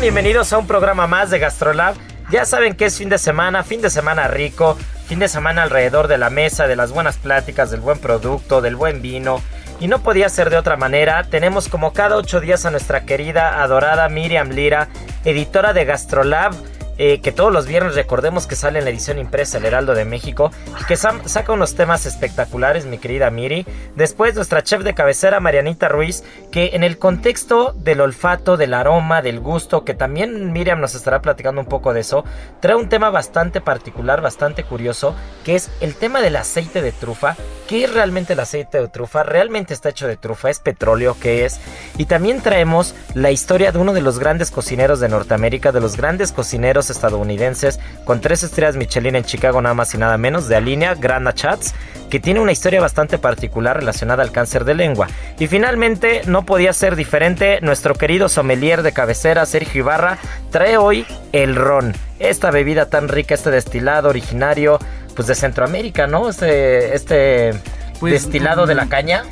Están? Bienvenidos a un programa más de GastroLab. Ya saben que es fin de semana, fin de semana rico, fin de semana alrededor de la mesa, de las buenas pláticas, del buen producto, del buen vino. Y no podía ser de otra manera. Tenemos como cada ocho días a nuestra querida, adorada Miriam Lira, editora de GastroLab. Eh, que todos los viernes recordemos que sale en la edición impresa El Heraldo de México que saca unos temas espectaculares, mi querida Miri. Después nuestra chef de cabecera, Marianita Ruiz, que en el contexto del olfato, del aroma, del gusto, que también Miriam nos estará platicando un poco de eso, trae un tema bastante particular, bastante curioso, que es el tema del aceite de trufa. ¿Qué es realmente el aceite de trufa? ¿Realmente está hecho de trufa? ¿Es petróleo? ¿Qué es? Y también traemos la historia de uno de los grandes cocineros de Norteamérica, de los grandes cocineros estadounidenses, con tres estrellas Michelin en Chicago, nada más y nada menos, de Alinea Grana Chats, que tiene una historia bastante particular relacionada al cáncer de lengua. Y finalmente, no podía ser diferente, nuestro querido sommelier de cabecera, Sergio Ibarra, trae hoy el ron. Esta bebida tan rica, este destilado originario, pues de Centroamérica, ¿no? Este, este Pues, destilado de la mm, caña.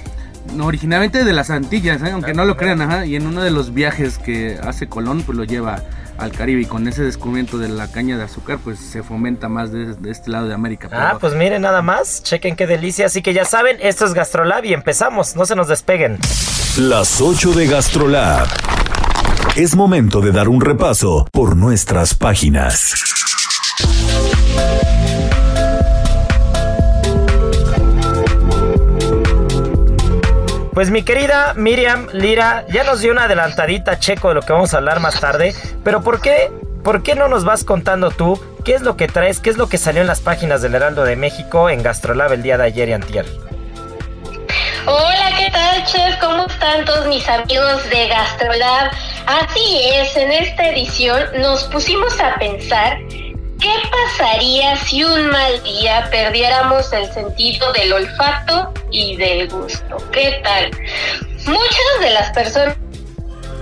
No, originalmente de las Antillas, ¿eh? aunque no lo crean, ajá. Y en uno de los viajes que hace Colón, pues lo lleva al Caribe y con ese descubrimiento de la caña de azúcar, pues se fomenta más de, de este lado de América. Ah, pues miren nada más, chequen qué delicia. Así que ya saben, esto es Gastrolab y empezamos, no se nos despeguen. Las 8 de GastroLab. Es momento de dar un repaso por nuestras páginas. Pues mi querida Miriam Lira ya nos dio una adelantadita checo de lo que vamos a hablar más tarde, pero ¿por qué? ¿Por qué no nos vas contando tú qué es lo que traes, qué es lo que salió en las páginas del Heraldo de México en Gastrolab el día de ayer y antier? Hola, ¿qué tal, chef? ¿Cómo están todos mis amigos de GastroLab? Así es, en esta edición nos pusimos a pensar qué pasaría si un mal día perdiéramos el sentido del olfato y del gusto. ¿Qué tal? Muchas de las personas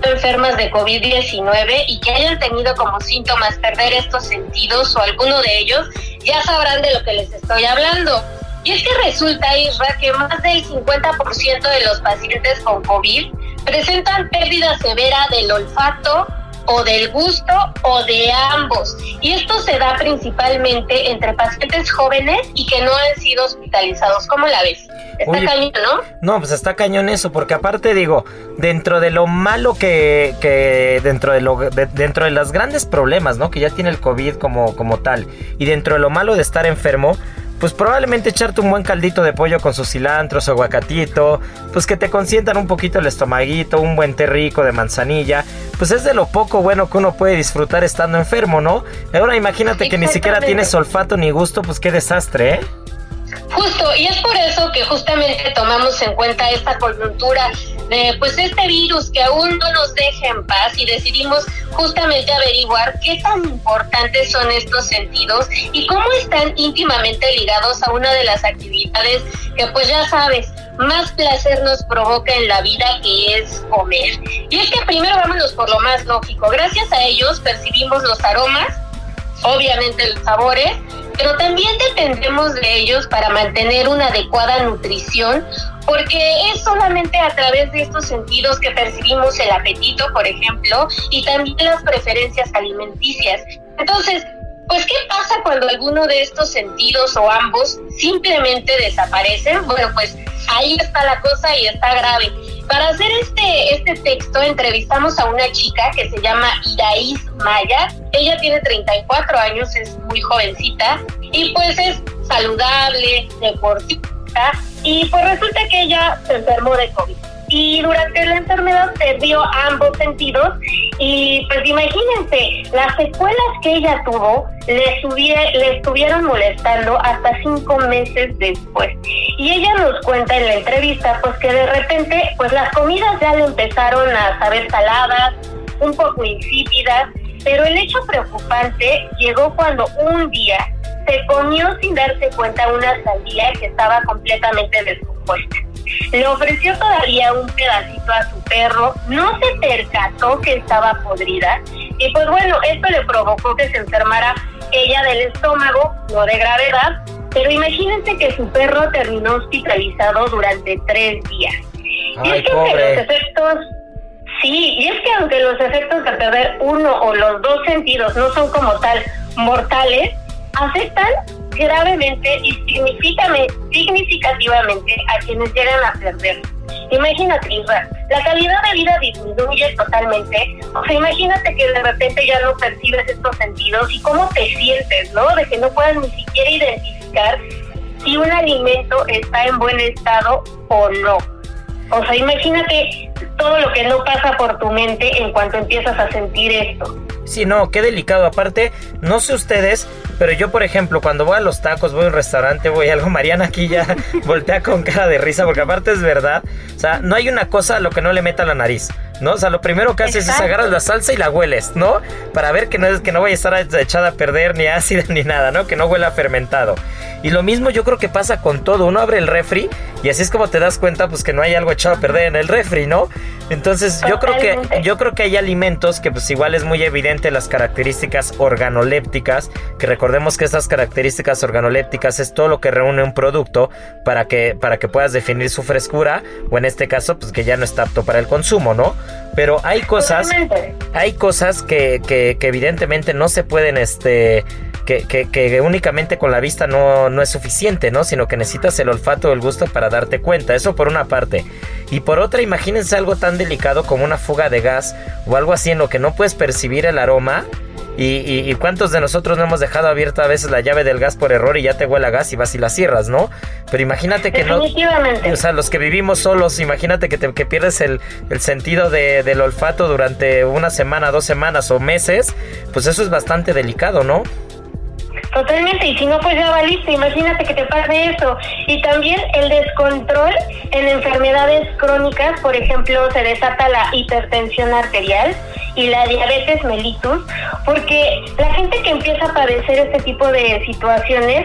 enfermas de COVID-19 y que hayan tenido como síntomas perder estos sentidos o alguno de ellos, ya sabrán de lo que les estoy hablando. Y es que resulta, Isra, que más del 50% de los pacientes con COVID presentan pérdida severa del olfato o del gusto o de ambos. Y esto se da principalmente entre pacientes jóvenes y que no han sido hospitalizados. ¿Cómo la ves? Está cañón, ¿no? No, pues está cañón eso, porque aparte digo, dentro de lo malo que, que dentro de lo de- dentro de los grandes problemas, ¿no? Que ya tiene el COVID como, como tal, y dentro de lo malo de estar enfermo, pues probablemente echarte un buen caldito de pollo con su cilantro, su aguacatito, pues que te consientan un poquito el estomaguito, un buen té rico de manzanilla, pues es de lo poco bueno que uno puede disfrutar estando enfermo, ¿no? Ahora imagínate que ni siquiera tienes olfato ni gusto, pues qué desastre, ¿eh? Justo, y es por eso que justamente tomamos en cuenta esta coyuntura de pues este virus que aún no nos deja en paz y decidimos justamente averiguar qué tan importantes son estos sentidos y cómo están íntimamente ligados a una de las actividades que pues ya sabes, más placer nos provoca en la vida que es comer. Y es que primero vámonos por lo más lógico, gracias a ellos percibimos los aromas obviamente los sabores, pero también dependemos de ellos para mantener una adecuada nutrición, porque es solamente a través de estos sentidos que percibimos el apetito, por ejemplo, y también las preferencias alimenticias. Entonces, pues, ¿qué pasa cuando alguno de estos sentidos o ambos simplemente desaparecen? Bueno, pues ahí está la cosa y está grave. Para hacer este, este texto entrevistamos a una chica que se llama Iraís Maya. Ella tiene 34 años, es muy jovencita y pues es saludable, deportista y pues resulta que ella se enfermó de COVID y durante la enfermedad perdió ambos sentidos y pues imagínense, las secuelas que ella tuvo le, le estuvieron molestando hasta cinco meses después. Y ella nos cuenta en la entrevista pues que de repente pues las comidas ya le empezaron a saber saladas, un poco insípidas, pero el hecho preocupante llegó cuando un día se comió sin darse cuenta una sandía que estaba completamente descompuesta. Le ofreció todavía un pedacito a su perro, no se percató que estaba podrida y pues bueno, esto le provocó que se enfermara ella del estómago, no de gravedad, pero imagínense que su perro terminó hospitalizado durante tres días. y es que los efectos, sí, y es que aunque los efectos de perder uno o los dos sentidos no son como tal mortales, afectan gravemente y significativamente a quienes llegan a perder. Imagínate, la calidad de vida disminuye totalmente. O sea, imagínate que de repente ya no percibes estos sentidos y cómo te sientes, ¿no? De que no puedas ni siquiera identificar si un alimento está en buen estado o no. O sea, imagínate todo lo que no pasa por tu mente en cuanto empiezas a sentir esto. Sí, no, qué delicado. Aparte, no sé ustedes, pero yo, por ejemplo, cuando voy a los tacos, voy a un restaurante, voy a algo, Mariana aquí ya voltea con cara de risa, porque aparte es verdad. O sea, no hay una cosa a lo que no le meta la nariz, ¿no? O sea, lo primero que haces es agarras la salsa y la hueles, ¿no? Para ver que no, es, que no vaya a estar echada a perder, ni ácida, ni nada, ¿no? Que no huela fermentado. Y lo mismo yo creo que pasa con todo. Uno abre el refri y así es como te das cuenta, pues que no hay algo echado a perder en el refri, ¿no? Entonces, yo creo que yo creo que hay alimentos que pues igual es muy evidente las características organolépticas, que recordemos que estas características organolépticas es todo lo que reúne un producto para que para que puedas definir su frescura o en este caso pues que ya no está apto para el consumo, ¿no? Pero hay cosas hay cosas que, que, que evidentemente no se pueden este que, que, únicamente con la vista no, no, es suficiente, ¿no? Sino que necesitas el olfato o el gusto para darte cuenta. Eso por una parte. Y por otra, imagínense algo tan delicado como una fuga de gas o algo así en lo que no puedes percibir el aroma. Y, cuántos de nosotros no hemos dejado abierta a veces la llave del gas por error y ya te huele a gas y vas y la cierras, ¿no? Pero imagínate que no. O sea, los que vivimos solos, imagínate que, te, que pierdes el, el sentido de, del olfato durante una semana, dos semanas o meses, pues eso es bastante delicado, ¿no? Totalmente, y si no, pues ya valiste, imagínate que te pase eso. Y también el descontrol en enfermedades crónicas, por ejemplo, se desata la hipertensión arterial y la diabetes mellitus, porque la gente que empieza a padecer este tipo de situaciones,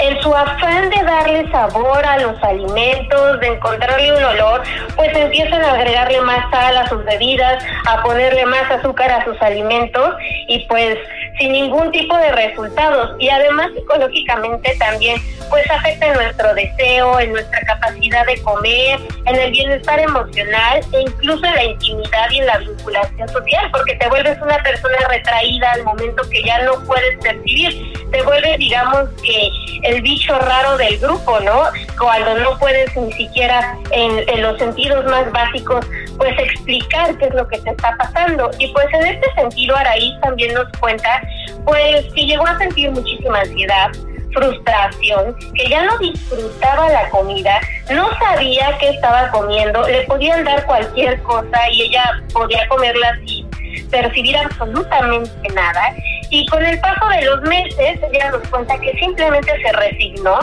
en su afán de darle sabor a los alimentos, de encontrarle un olor, pues empiezan a agregarle más sal a sus bebidas, a ponerle más azúcar a sus alimentos y pues sin ningún tipo de resultados y además psicológicamente también pues afecta en nuestro deseo, en nuestra capacidad de comer, en el bienestar emocional e incluso en la intimidad y en la vinculación social, porque te vuelves una persona retraída al momento que ya no puedes percibir, te vuelves digamos que el bicho raro del grupo, ¿no? Cuando no puedes ni siquiera en, en los sentidos más básicos pues explicar qué es lo que te está pasando. Y pues en este sentido Araíz también nos cuenta pues que llegó a sentir muchísima ansiedad, frustración, que ya no disfrutaba la comida, no sabía qué estaba comiendo, le podían dar cualquier cosa y ella podía comerla sin percibir absolutamente nada. Y con el paso de los meses, ella nos cuenta que simplemente se resignó,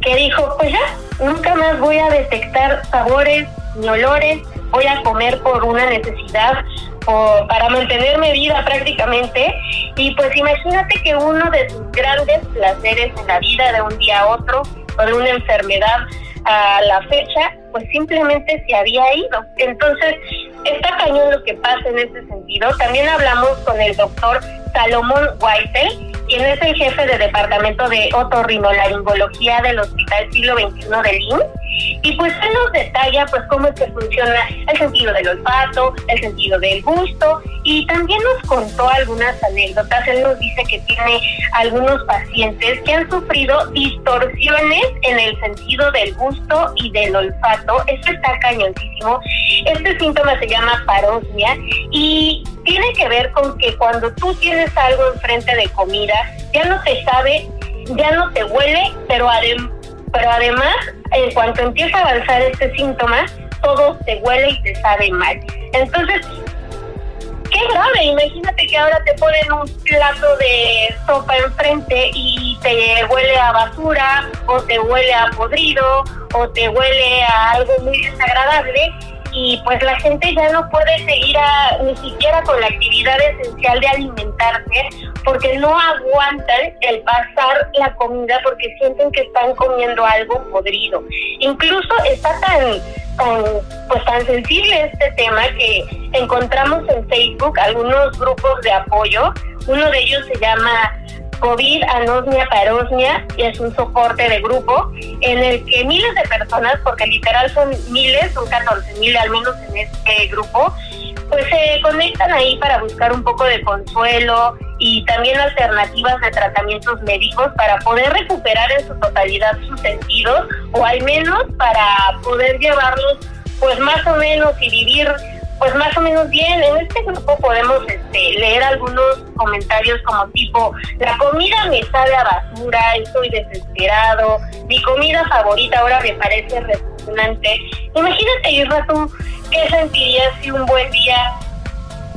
que dijo, pues ya, nunca más voy a detectar sabores ni olores, voy a comer por una necesidad o para mantenerme viva prácticamente. Y pues imagínate que uno de sus grandes placeres en la vida de un día a otro o de una enfermedad a la fecha, pues simplemente se había ido. Entonces, está cañón lo que pasa en ese sentido. También hablamos con el doctor Salomón Weissel, quien es el jefe de departamento de otorrinolaringología del Hospital Siglo XXI de Lynn. Y pues él nos detalla pues cómo es que funciona el sentido del olfato, el sentido del gusto y también nos contó algunas anécdotas. Él nos dice que tiene algunos pacientes que han sufrido distorsiones en el sentido del gusto y del olfato. Esto está cañoncísimo. Este síntoma se llama parosmia y tiene que ver con que cuando tú tienes algo enfrente de comida, ya no te sabe, ya no te huele, pero, pero además, en cuanto empieza a avanzar este síntoma, todo te huele y te sabe mal. Entonces, qué grave, imagínate que ahora te ponen un plato de sopa enfrente y te huele a basura o te huele a podrido o te huele a algo muy desagradable y pues la gente ya no puede seguir ni siquiera con la actividad esencial de alimentarse porque no aguantan el pasar la comida porque sienten que están comiendo algo podrido. Incluso está tan, pues tan sensible este tema que encontramos en Facebook algunos grupos de apoyo. Uno de ellos se llama COVID, anosmia, parosmia, y es un soporte de grupo en el que miles de personas, porque literal son miles, son 14 mil al menos en este grupo, pues se conectan ahí para buscar un poco de consuelo y también alternativas de tratamientos médicos para poder recuperar en su totalidad sus sentidos o al menos para poder llevarlos pues más o menos y vivir pues más o menos bien. En este grupo podemos este, leer algunos comentarios como tipo, la comida me sabe a basura, estoy desesperado, mi comida favorita ahora me parece repugnante. Imagínate, Irra, tú, ¿qué sentirías si un buen día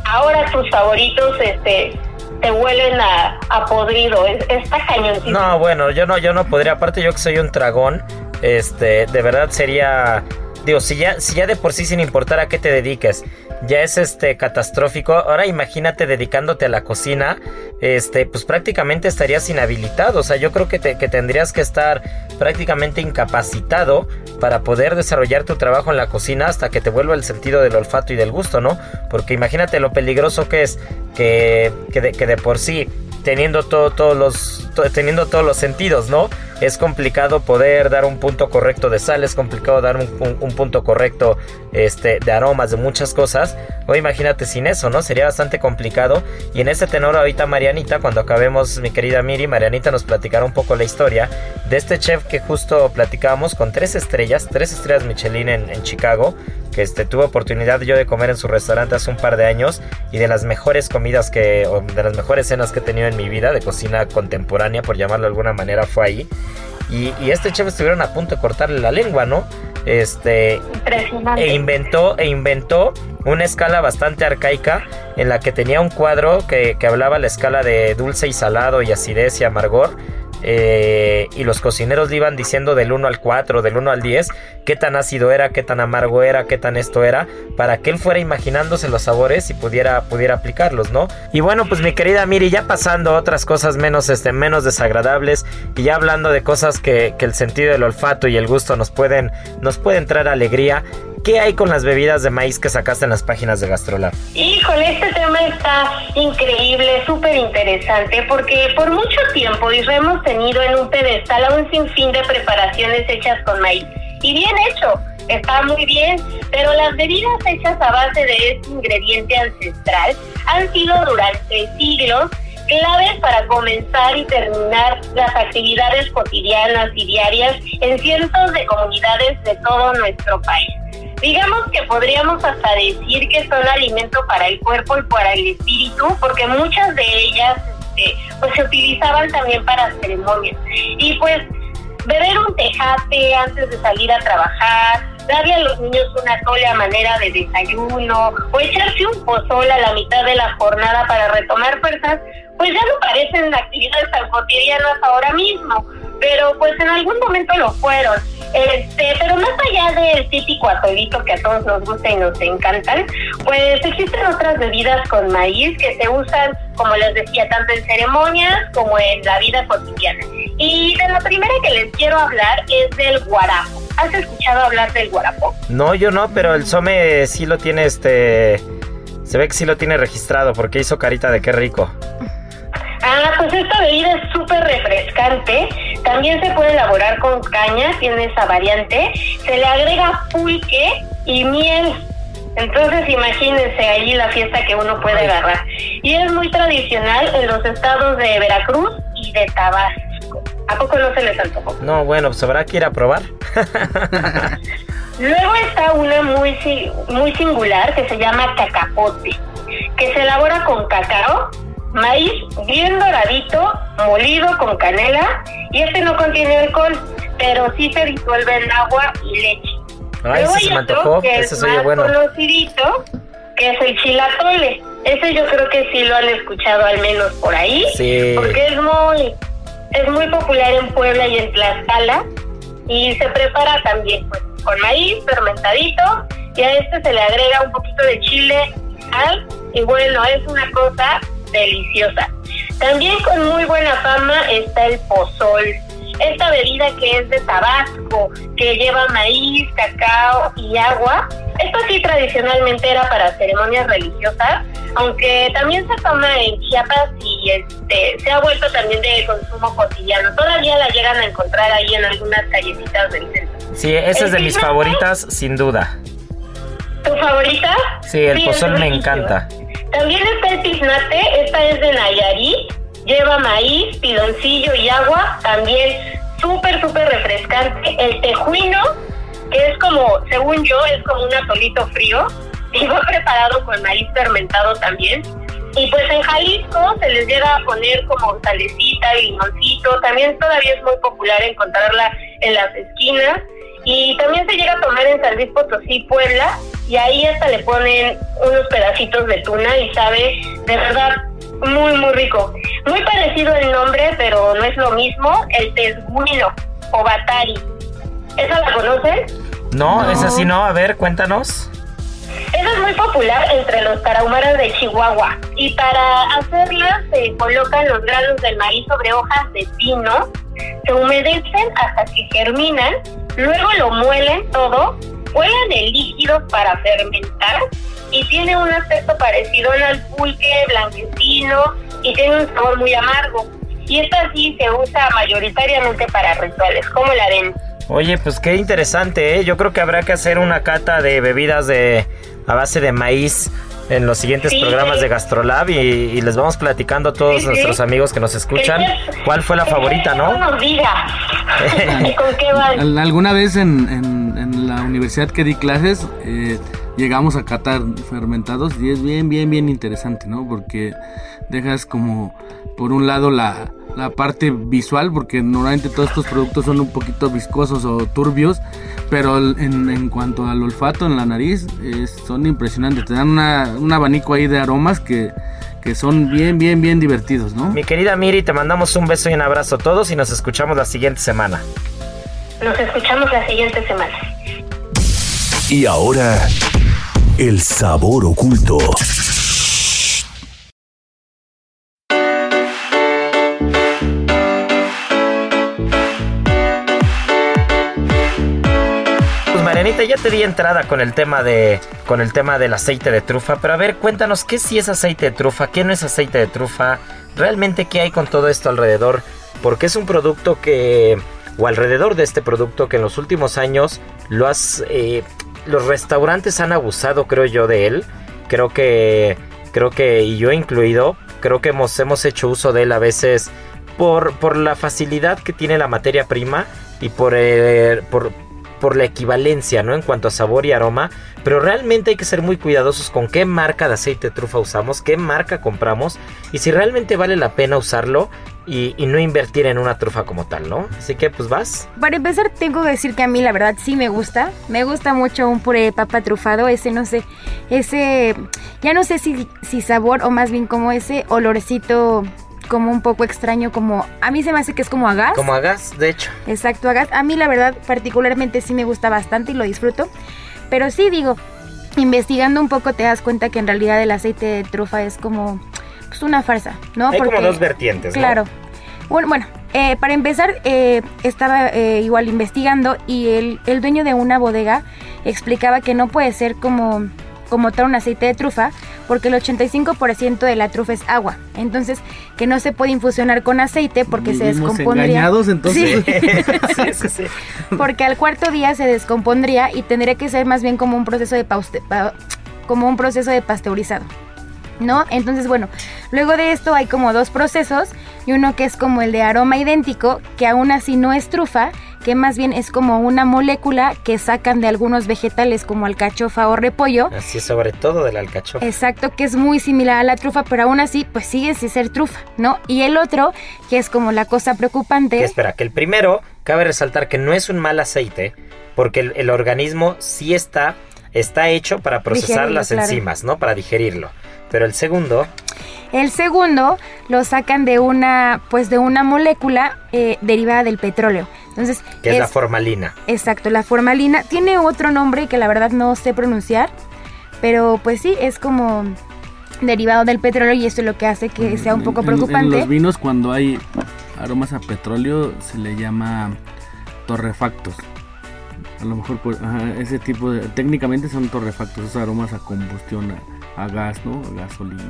ahora tus favoritos este te huelen a, a podrido? Está cañoncito. No, bueno, yo no, yo no podría, aparte yo que soy un dragón, este, de verdad sería digo, si ya, si ya de por sí sin importar a qué te dediques, ya es este catastrófico, ahora imagínate dedicándote a la cocina, este, pues prácticamente estarías inhabilitado, o sea, yo creo que, te, que tendrías que estar prácticamente incapacitado para poder desarrollar tu trabajo en la cocina hasta que te vuelva el sentido del olfato y del gusto, ¿no? Porque imagínate lo peligroso que es que, que, de, que de por sí teniendo todo, todos los teniendo todos los sentidos, ¿no? Es complicado poder dar un punto correcto de sal, es complicado dar un, punto correcto este, de aromas, de muchas cosas. O imagínate sin eso, ¿no? Sería bastante complicado. Y en ese tenor ahorita Marianita, cuando acabemos, mi querida Miri, Marianita nos platicará un poco la historia de este chef que justo platicábamos con tres estrellas, tres estrellas Michelin en, en Chicago, que este, tuve oportunidad yo de comer en su restaurante hace un par de años y de las mejores comidas que, o de las mejores cenas que he tenido en mi vida de cocina contemporánea, por llamarlo de alguna manera, fue ahí. Y, este chef estuvieron a punto de cortarle la lengua, ¿no? Este. E inventó, e inventó una escala bastante arcaica en la que tenía un cuadro que, que hablaba la escala de dulce y salado y acidez y amargor eh, y los cocineros le iban diciendo del 1 al 4, del 1 al 10, qué tan ácido era, qué tan amargo era, qué tan esto era, para que él fuera imaginándose los sabores y pudiera, pudiera aplicarlos, ¿no? Y bueno, pues mi querida Miri, ya pasando a otras cosas menos, este, menos desagradables y ya hablando de cosas que, que el sentido del olfato y el gusto nos pueden, nos pueden traer alegría, ¿Qué hay con las bebidas de maíz que sacaste en las páginas de Gastrolab? Híjole, este tema está increíble, súper interesante, porque por mucho tiempo hemos tenido en un pedestal a un sinfín de preparaciones hechas con maíz. Y bien hecho, está muy bien, pero las bebidas hechas a base de este ingrediente ancestral han sido durante siglos claves para comenzar y terminar las actividades cotidianas y diarias en cientos de comunidades de todo nuestro país. Digamos que podríamos hasta decir que son alimento para el cuerpo y para el espíritu, porque muchas de ellas este, pues se utilizaban también para ceremonias. Y pues beber un tejate antes de salir a trabajar, darle a los niños una tole a manera de desayuno o echarse un pozol a la mitad de la jornada para retomar fuerzas, pues ya no parecen actividades tan cotidianas ahora mismo, pero pues en algún momento lo fueron. Este, pero más allá del típico atolito que a todos nos gusta y nos encantan, pues existen otras bebidas con maíz que se usan, como les decía, tanto en ceremonias como en la vida cotidiana. Y de la primera que les quiero hablar es del guarapo. ¿Has escuchado hablar del guarapo? No, yo no, pero el Some sí lo tiene este se ve que sí lo tiene registrado porque hizo carita de qué rico. Ah, pues esta bebida es súper refrescante. También se puede elaborar con caña, tiene esa variante. Se le agrega pulque y miel. Entonces imagínense ahí la fiesta que uno puede agarrar. Y es muy tradicional en los estados de Veracruz y de Tabasco. ¿A poco no se les antojó? No, bueno, pues habrá que ir a probar. Luego está una muy, muy singular que se llama cacapote, que se elabora con cacao, maíz bien doradito, molido con canela, y este no contiene alcohol, pero sí se disuelve en agua y leche. Ay, Luego ese se me antojó, que ese es más bueno. conocidito, que es el chilatole. Ese yo creo que sí lo han escuchado al menos por ahí, Sí. porque es muy, es muy popular en Puebla y en Tlaxcala y se prepara también pues con maíz fermentadito y a este se le agrega un poquito de chile, sal y bueno, es una cosa deliciosa. También con muy buena fama está el pozol. Esta bebida que es de Tabasco, que lleva maíz, cacao y agua. Esto sí tradicionalmente era para ceremonias religiosas, aunque también se toma en Chiapas y este se ha vuelto también de consumo cotidiano. Todavía la llegan a encontrar ahí en algunas callecitas del centro. Sí, esa es de mis ¿El favoritas, sin duda. ¿Tu favorita? Sí, el pozol me encanta. También está el tiznate, esta es de Nayarit, lleva maíz, piloncillo y agua, también súper, súper refrescante. El tejuino, que es como, según yo, es como un atolito frío, y va preparado con maíz fermentado también. Y pues en Jalisco se les llega a poner como salecita y limoncito, también todavía es muy popular encontrarla en las esquinas. Y también se llega a tomar en San Luis Potosí, Puebla, y ahí hasta le ponen unos pedacitos de tuna y sabe de verdad muy, muy rico. Muy parecido el nombre, pero no es lo mismo, el tesguino o batari. ¿Esa la conocen? No, esa sí no. A ver, cuéntanos. Esa es muy popular entre los tarahumaras de Chihuahua y para hacerla se colocan los granos del maíz sobre hojas de pino, se humedecen hasta que germinan, luego lo muelen todo, cuelan el líquido para fermentar y tiene un aspecto parecido al pulque blanquecino y tiene un sabor muy amargo. Y esta sí se usa mayoritariamente para rituales, como la ven. Oye, pues qué interesante, ¿eh? Yo creo que habrá que hacer una cata de bebidas de a base de maíz en los siguientes Sí, programas sí. de Gastrolab y, y les vamos platicando a todos Sí, sí. nuestros amigos que nos escuchan Que- cuál fue la que favorita, No ¿no? nos diga. ¿Y con qué? Al- Alguna vez en, en- en la universidad que di clases eh, llegamos a catar fermentados y es bien, bien, bien interesante, ¿no? Porque dejas como por un lado la, la parte visual, porque normalmente todos estos productos son un poquito viscosos o turbios, pero en, en cuanto al olfato en la nariz es- son impresionantes, te dan una- un abanico ahí de aromas que, que son bien, bien, bien divertidos, ¿no? Mi querida Miri, te mandamos un beso y un abrazo a todos y nos escuchamos la siguiente semana. Nos escuchamos la siguiente semana. Y ahora, el sabor oculto. Pues ya te di entrada con el tema de con el tema del aceite de trufa, pero a ver, cuéntanos qué sí es aceite de trufa, qué no es aceite de trufa, realmente qué hay con todo esto alrededor, porque es un producto que o alrededor de este producto que en los últimos años lo has eh, los restaurantes han abusado, creo yo, de él. Creo que creo que y yo incluido, creo que hemos hemos hecho uso de él a veces por, por la facilidad que tiene la materia prima y por, eh, por, por la equivalencia, ¿no? En cuanto a sabor y aroma. Pero realmente hay que ser muy cuidadosos con qué marca de aceite trufa usamos, qué marca compramos y si realmente vale la pena usarlo y, y no invertir en una trufa como tal, ¿no? Así que pues vas. Para empezar, tengo que decir que a mí la verdad sí me gusta. Me gusta mucho un puré de papa trufado. Ese, no sé, ese, ya no sé si, si sabor o más bien como ese olorcito como un poco extraño, como a mí se me hace que es como a gas. Como hagas, de hecho. Exacto, a gas. A mí la verdad particularmente sí me gusta bastante y lo disfruto. Pero sí digo, investigando un poco te das cuenta que en realidad el aceite de trufa es como pues, una farsa, ¿no? Hay como dos vertientes, ¿no? Claro. Bueno, bueno eh, para empezar, eh, estaba eh, igual investigando y el, el dueño de una bodega explicaba que no puede ser como, como tal un aceite de trufa porque el 85% de la trufa es agua. Entonces, que no se puede infusionar con aceite porque se descompondría. engañados, entonces. Sí. Sí, sí, sí. porque al cuarto día se descompondría y tendría que ser más bien como un proceso de pauste- pa- como un proceso de pasteurizado. ¿No? Entonces, bueno, luego de esto hay como dos procesos y uno que es como el de aroma idéntico, que aún así no es trufa, que más bien es como una molécula que sacan de algunos vegetales como alcachofa o repollo. Así sobre todo del alcachofa. Exacto, que es muy similar a la trufa, pero aún así, pues sigue sin ser trufa, ¿no? Y el otro, que es como la cosa preocupante. Que espera, que el primero, cabe resaltar que no es un mal aceite, porque el, el organismo sí está, está hecho para procesar Digerirlo, las claro. enzimas, ¿no? Para digerirlo. Pero el segundo, El segundo lo sacan de una, pues de una molécula eh, derivada del petróleo. Entonces, que es, la formalina. Exacto, la formalina tiene otro nombre que la verdad no sé pronunciar, pero pues sí, es como derivado del petróleo y esto es lo que hace que sea un poco En- en- En, preocupante. los vinos, cuando hay aromas a petróleo, se le llama torrefactos. A lo mejor pues, ajá, ese tipo de... Técnicamente son torrefactos, esos aromas a combustión, a, gas, ¿no? A gasolina.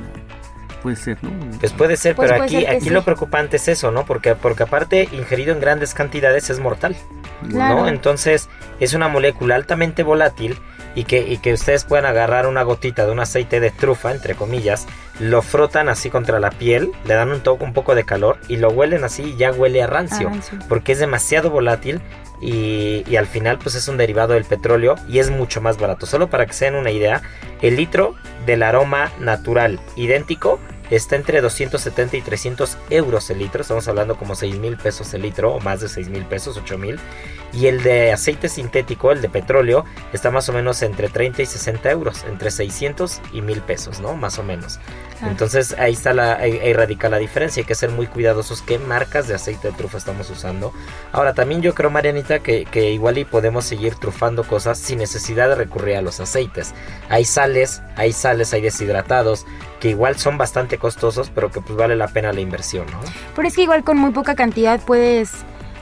Puede ser, ¿no? Pues puede ser, Pues pero puede aquí, ser aquí sí. lo preocupante es eso, ¿no? Porque, porque aparte, ingerido en grandes cantidades es mortal, Claro. ¿no? Entonces, es una molécula altamente volátil y que, y que ustedes puedan agarrar una gotita de un aceite de trufa, entre comillas, lo frotan así contra la piel, le dan un toque, un poco de calor y lo huelen así y ya huele a rancio, A rancio. porque es demasiado volátil y, y al final pues es un derivado del petróleo y es mucho más barato. Solo para que se den una idea, el litro del aroma natural idéntico está entre 270 y 300 euros el litro. Estamos hablando como 6 mil pesos el litro o más de 6 mil pesos, 8 mil. Y el de aceite sintético, el de petróleo, está más o menos entre 30 y 60 euros, entre 600 y 1000 pesos, ¿no? Más o menos. Entonces ahí está la, ahí, ahí radica la diferencia. Hay que ser muy cuidadosos qué marcas de aceite de trufa estamos usando. Ahora también yo creo, Marianita, que, que igual y podemos seguir trufando cosas sin necesidad de recurrir a los aceites. Hay sales, hay sales, hay deshidratados, que igual son bastante costosos, pero que pues vale la pena la inversión, ¿no? Pero es que igual con muy poca cantidad puedes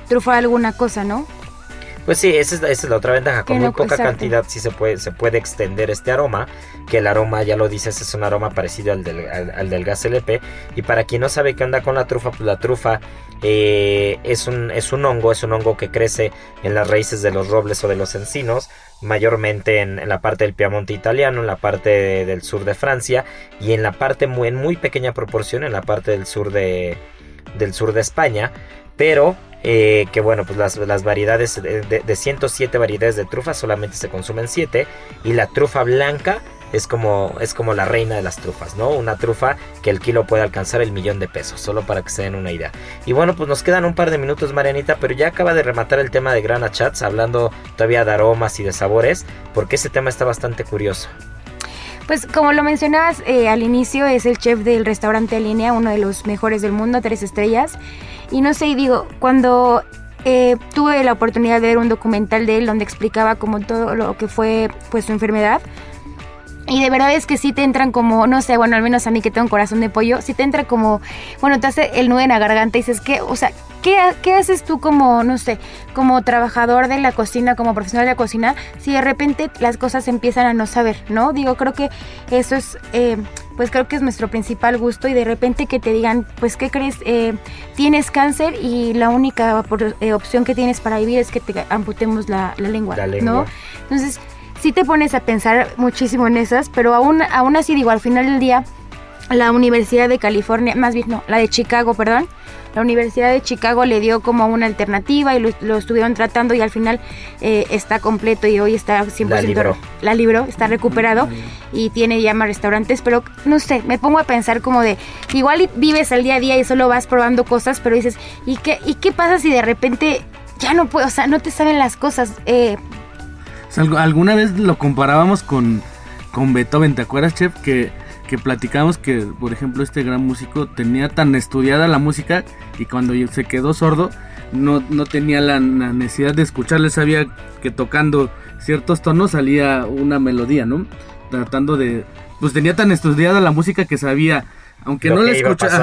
trufar alguna cosa, ¿no? Pues sí, esa es, la- esa es la otra ventaja. Con muy poca exacto. cantidad sí se puede, se puede extender este aroma. Que el aroma, ya lo dices, es un aroma parecido al del, al, al del gas LP. Y para quien no sabe qué onda con la trufa, pues la trufa eh, es, un, es un hongo, es un hongo que crece en las raíces de los robles o de los encinos. Mayormente en, en la parte del Piamonte italiano, en la parte de- del sur de Francia. Y en la parte muy, en muy pequeña proporción en la parte del sur de, del sur de España. Pero eh, que bueno, pues las, las variedades de, de- de 107 variedades de trufa solamente se consumen 7 y la trufa blanca es como, es como la reina de las trufas, ¿no? Una trufa que el kilo puede alcanzar el millón de pesos, solo para que se den una idea. Y bueno, pues nos quedan un par de minutos, Marianita, pero ya acaba de rematar el tema de Grana Chats, hablando todavía de aromas y de sabores, porque ese tema está bastante curioso. Pues como lo mencionabas eh, al inicio, es el chef del restaurante Línea, uno de los mejores del mundo, tres estrellas. Y no sé, digo, cuando eh, tuve la oportunidad de ver un documental de él donde explicaba como todo lo que fue pues su enfermedad. Y de verdad es que sí te entran como, no sé, bueno, al menos a mí que tengo un corazón de pollo, sí te entra como, bueno, te hace el nudo en la garganta y dices, ¿qué? O sea, ¿qué, qué haces tú como, no sé, como trabajador de la cocina, como profesional de la cocina, si de repente las cosas empiezan a no saber, ¿no? Digo, creo que eso es, eh, pues creo que es nuestro principal gusto y de repente que te digan, pues, ¿qué crees? Eh, tienes cáncer y la única eh, opción que tienes para vivir es que te amputemos la, la lengua, La lengua. ¿no? Entonces, sí te pones a pensar muchísimo en esas, pero aún, aún así digo, al final del día, la Universidad de California, más bien no, la de Chicago, perdón, la Universidad de Chicago le dio como una alternativa y lo, lo estuvieron tratando y al final eh, está completo y hoy está 100% La libró. la libró, está recuperado y tiene ya más restaurantes, pero no sé, me pongo a pensar como de, igual vives al día a día y solo vas probando cosas, pero dices, ¿y qué, y qué pasa si de repente ya no puedo, o sea, no te saben las cosas? Eh, alguna vez lo comparábamos con, con Beethoven, ¿te acuerdas, Chef? Que, que platicamos que, por ejemplo, este gran músico tenía tan estudiada la música y cuando se quedó sordo no, no tenía la, la necesidad de escucharle, sabía que tocando ciertos tonos salía una melodía, ¿no? Tratando de... Pues tenía tan estudiada la música que sabía, aunque Lo no que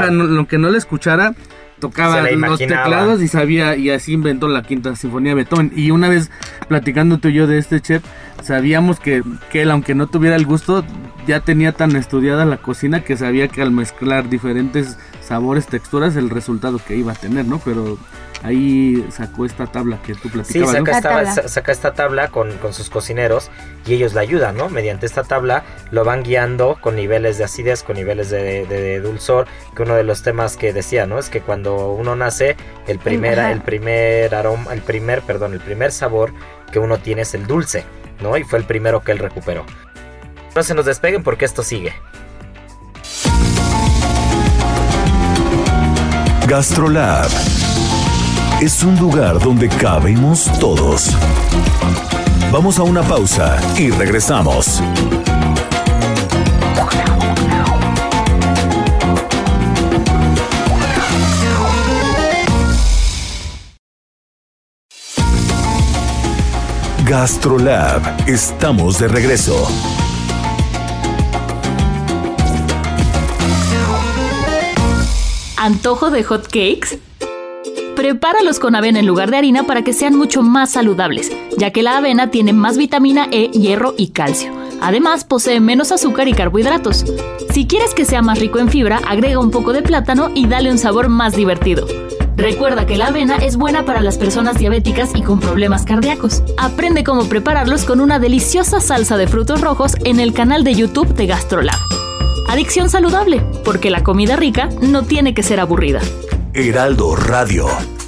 ajá, no- aunque no le escuchara, tocaba los teclados y sabía, y así inventó la quinta sinfonía de Beethoven. Y una vez platicando tú y yo de este chef, sabíamos que, que él, aunque no tuviera el gusto, ya tenía tan estudiada la cocina que sabía que al mezclar diferentes sabores, texturas, el resultado que iba a tener, ¿no? Pero ahí sacó esta tabla que tú Sí, platicabas, saca ¿no? esta, tabla. sa- saca esta tabla con, con sus cocineros y ellos la ayudan, ¿no? Mediante esta tabla lo van guiando con niveles de acidez, con niveles de, de- de dulzor, que uno de los temas que decía, ¿no? Es que cuando uno nace, el primer, Ajá. el primer aroma, el primer, perdón, el primer sabor que uno tiene es el dulce, ¿no? Y fue el primero que él recuperó. No se nos despeguen porque esto sigue. Gastrolab es un lugar donde cabemos todos. Vamos a una pausa y regresamos. Gastrolab, estamos de regreso. ¿Antojo de hot cakes? Prepáralos con avena en lugar de harina para que sean mucho más saludables, ya que la avena tiene más vitamina E, hierro y calcio. Además, posee menos azúcar y carbohidratos. Si quieres que sea más rico en fibra, agrega un poco de plátano y dale un sabor más divertido. Recuerda que la avena es buena para las personas diabéticas y con problemas cardíacos. Aprende cómo prepararlos con una deliciosa salsa de frutos rojos en el canal de YouTube de GastroLab. Adicción saludable, porque la comida rica no tiene que ser aburrida. Heraldo Radio.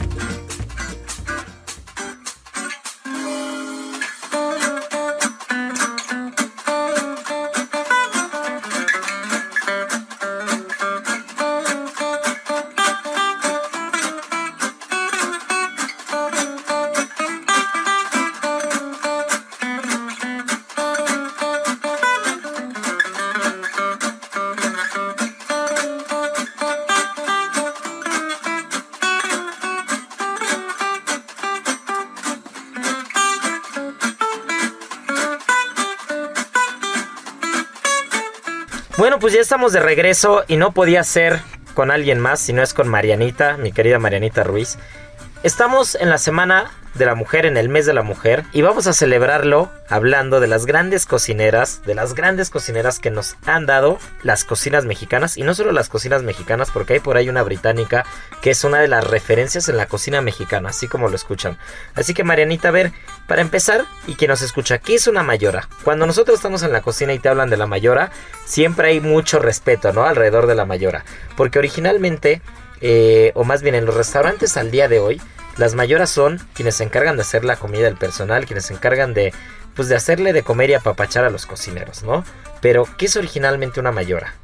Pues ya estamos de regreso y no podía ser con alguien más si no es con Marianita, mi querida Marianita Ruiz. Estamos en la semana de la mujer, en el mes de la mujer, y vamos a celebrarlo hablando de las grandes cocineras, de las grandes cocineras que nos han dado las cocinas mexicanas, y no solo las cocinas mexicanas, porque hay por ahí una británica que es una de las referencias en la cocina mexicana, así como lo escuchan. Así que Marianita, a ver, para empezar, y quien nos escucha, ¿qué es una mayora? Cuando nosotros estamos en la cocina y te hablan de la mayora, siempre hay mucho respeto, ¿no? Alrededor de la mayora, porque originalmente eh, o más bien en los restaurantes al día de hoy, las mayoras son quienes se encargan de hacer la comida del personal, quienes se encargan de, pues, de hacerle de comer y apapachar a los cocineros, ¿no? Pero, ¿qué es originalmente una mayora?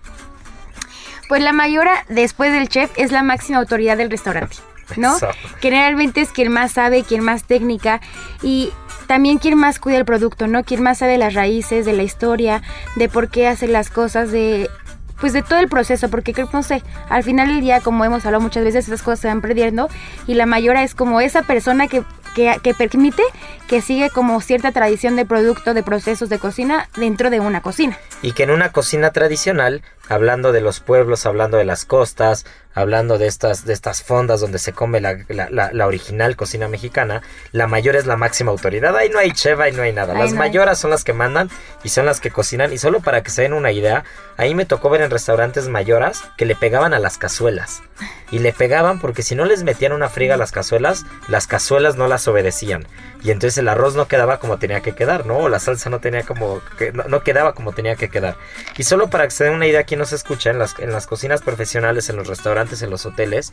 Pues la mayora, después del chef, es la máxima autoridad del restaurante, ¿no? Eso. Generalmente es quien más sabe, quien más técnica y también quien más cuida el producto, ¿no? Quien más sabe las raíces de la historia, de por qué hace las cosas, de pues de todo el proceso, porque creo, no sé, al final del día, como hemos hablado muchas veces, esas cosas se van perdiendo y la mayora es como esa persona que, que, que permite que sigue como cierta tradición de producto, de procesos de cocina dentro de una cocina. Y que en una cocina tradicional, hablando de los pueblos, hablando de las costas, hablando de estas, de estas fondas donde se come la, la- la- la original cocina mexicana, la mayor es la máxima autoridad. Ahí no hay chef, ahí no hay nada. Ahí Las no hay. mayoras son las que mandan y son las que cocinan. Y solo para que se den una idea, ahí me tocó ver en restaurantes mayoras que le pegaban a las cazuelas. Y le pegaban porque si no les metían una friga a las cazuelas, las cazuelas no las obedecían. Y entonces el arroz no quedaba como tenía que quedar, ¿no? O la salsa no tenía como que no, no quedaba como tenía que quedar. Y solo para que se den una idea, quien nos escucha en las, en las cocinas profesionales, en los restaurantes, en los hoteles,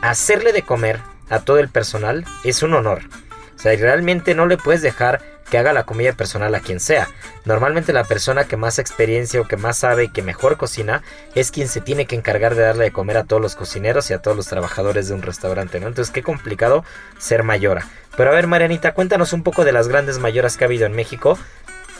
hacerle de comer a todo el personal es un honor. O sea, realmente no le puedes dejar que haga la comida personal a quien sea. Normalmente la persona que más experiencia o que más sabe y que mejor cocina es quien se tiene que encargar de darle de comer a todos los cocineros y a todos los trabajadores de un restaurante, ¿no? Entonces, qué complicado ser mayora. Pero a ver, Marianita, cuéntanos un poco de las grandes mayoras que ha habido en México.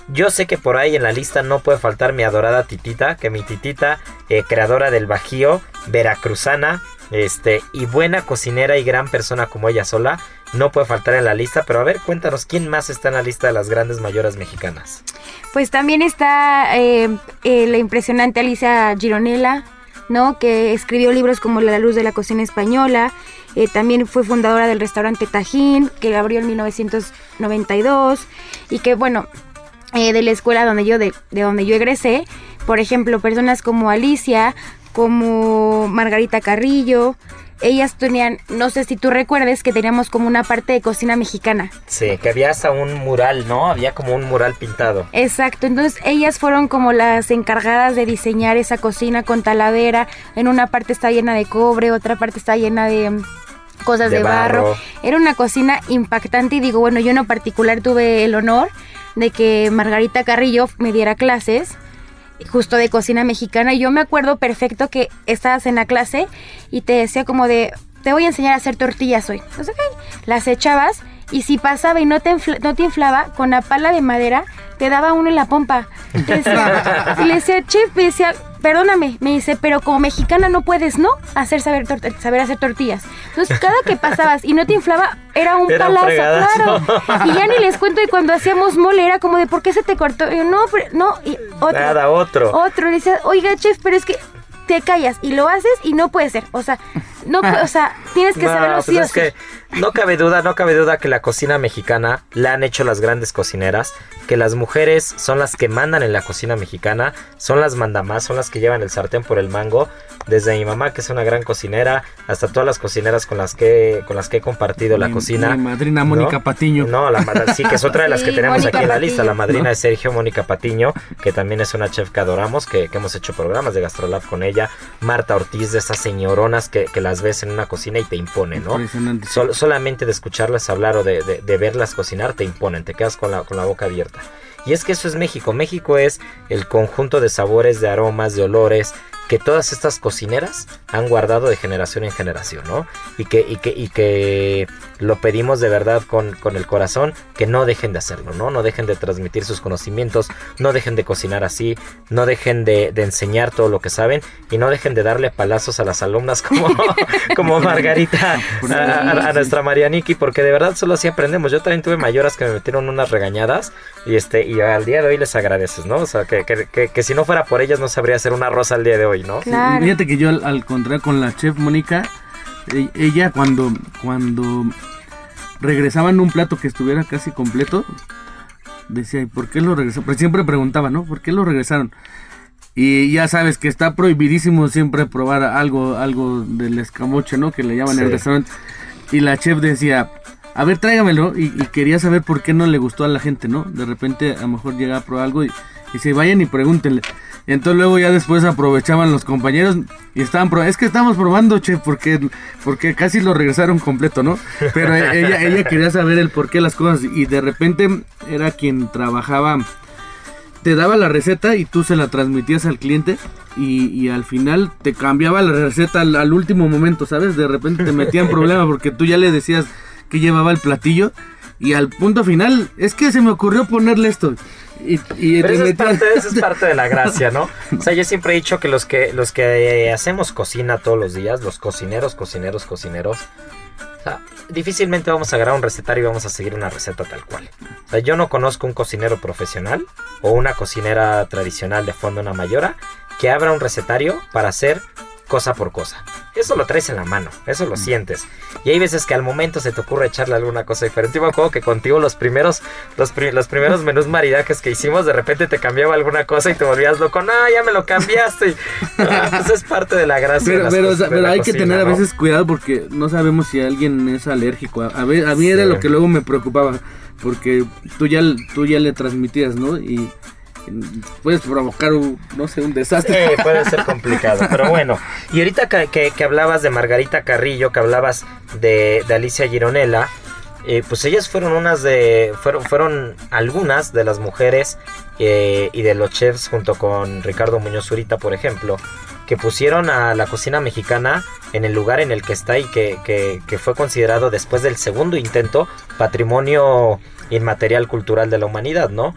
Yo sé que por ahí en la lista no puede faltar mi adorada titita, que mi titita, eh, creadora del Bajío, veracruzana, este, y buena cocinera y gran persona como ella sola, no puede faltar en la lista. Pero a ver, cuéntanos, ¿quién más está en la lista de las grandes mayoras mexicanas? Pues también está eh, eh, la impresionante Alicia Gironella, ¿no? Que escribió libros como La luz de la cocina española. también fue fundadora del restaurante Tajín, que abrió en 1992. Y que, bueno, eh, de la escuela donde yo, de, de donde yo egresé, por ejemplo, personas como Alicia, como Margarita Carrillo, ellas tenían, no sé si tú recuerdes que teníamos como una parte de cocina mexicana. Sí, que había hasta un mural, ¿no? Había como un mural pintado. Exacto, entonces ellas fueron como las encargadas de diseñar esa cocina con talavera. En una parte está llena de cobre, otra parte está llena de mm, cosas De de, barro. barro. Era una cocina impactante y digo, bueno, yo en particular tuve el honor de que Margarita Carrillo me diera clases justo de cocina mexicana y yo me acuerdo perfecto que estabas en la clase y te decía como de te voy a enseñar a hacer tortillas hoy. Pues ok, las echabas y si pasaba y no te, infla- no te inflaba, con la pala de madera te daba uno en la pompa. Decía- y le decía, chef, me decía, perdóname, me dice, pero como mexicana no puedes, ¿no? Hacer saber, tor- saber hacer tortillas. Entonces, cada que pasabas y no te inflaba, era un Era palazo, claro. Y ya ni les cuento, y cuando hacíamos mole, era como de, ¿por qué se te cortó? Y yo, no, pero- no, y otro. Nada, otro. Otro, le decía, oiga, chef, pero es que te callas y lo haces y no puede ser. O sea, no, o sea, tienes que No, saberlo pues sí o es sí. que no cabe duda, no cabe duda que la cocina mexicana la han hecho las grandes cocineras, que las mujeres son las que mandan en la cocina mexicana, son las mandamás, son las que llevan el sartén por el mango, desde mi mamá que es una gran cocinera, hasta todas las cocineras con las que con las que he compartido la cocina. mi madrina Mónica ¿no? Patiño. No, la sí que es otra de las que tenemos Mónica aquí en la lista, la madrina ¿No? de Sergio Mónica Patiño, que también es una chef que adoramos, que, que hemos hecho programas de Gastrolab con ella, Marta Ortiz de esas señoronas que, que las ves en una cocina y te imponen, ¿no? Impresionante. Sol- solamente de escucharlas hablar o de, de- de verlas cocinar te imponen, te quedas con la, con la boca abierta. Y es que eso es México. México es el conjunto de sabores, de aromas, de olores que todas estas cocineras han guardado de generación en generación, ¿no? Y que, y que, y que lo pedimos de verdad con, con el corazón, que no dejen de hacerlo, ¿no? No dejen de transmitir sus conocimientos, no dejen de cocinar así, no dejen de, de enseñar todo lo que saben y no dejen de darle palazos a las alumnas como, como Margarita a, a- a nuestra Marianiki, porque de verdad solo así aprendemos. Yo también tuve mayoras que me metieron unas regañadas y este y al día de hoy les agradeces, ¿no? O sea, que, que, que- que si no fuera por ellas no sabría hacer una rosa al día de hoy, ¿no? Claro. Fíjate que yo al, al contrario con la chef Mónica, e- ella cuando, cuando regresaban un plato que estuviera casi completo, decía, ¿y por qué lo regresaron? Pero siempre preguntaba, ¿no? ¿Por qué lo regresaron? Y ya sabes que está prohibidísimo siempre probar algo, algo del escamoche, ¿no? Que le llaman en Sí. el restaurante. Y la chef decía, a ver, tráigamelo. Y, y quería saber por qué no le gustó a la gente, ¿no? De repente a lo mejor llega a probar algo y, y se vayan y pregúntenle. Entonces luego ya después aprovechaban los compañeros y estaban probando. Es que estamos probando, chef, porque, porque casi lo regresaron completo, ¿no? Pero e- ella, quería saber el por qué las cosas. Y de repente era quien trabajaba te daba la receta y tú se la transmitías al cliente y, al final te cambiaba la receta al, último momento, ¿sabes? De repente te metía en problema porque tú ya le decías que llevaba el platillo y al punto final es que se me ocurrió ponerle esto. Y, y Pero eso es, parte, eso es parte de la gracia, ¿no? O sea, yo siempre he dicho que los que los que hacemos cocina todos los días, los cocineros, cocineros, cocineros, o sea, difícilmente vamos a agarrar un recetario y vamos a seguir una receta tal cual. O sea, yo no conozco un cocinero profesional o una cocinera tradicional de fondo una mayora que abra un recetario para hacer cosa por cosa. Eso lo traes en la mano, eso lo sientes. Y hay veces que al momento se te ocurre echarle alguna cosa diferente. Yo me acuerdo que contigo los primeros, los, pri- los primeros menús maridajes que hicimos, de repente te cambiaba alguna cosa y te volvías loco. No, ya me lo cambiaste. Y, ah, pues es parte de la gracia. de Pero, las pero, cosas o sea, de pero la hay que cocina, tener a ¿no? veces cuidado porque no sabemos si alguien es alérgico. A, a ver, a mí era Sí. lo que luego me preocupaba porque tú ya, tú ya le transmitías, ¿no? Y puedes provocar, un, no sé, un desastre. Sí, puede ser complicado, pero bueno. Y ahorita que hablabas de Margarita Carrillo, que hablabas de, de Alicia Gironella, eh, pues ellas fueron unas de. Fueron, fueron algunas de las mujeres eh, y de los chefs, junto con Ricardo Muñoz Zurita, por ejemplo, que pusieron a la cocina mexicana en el lugar en el que está y que, que- que fue considerado después del segundo intento patrimonio inmaterial cultural de la humanidad, ¿no?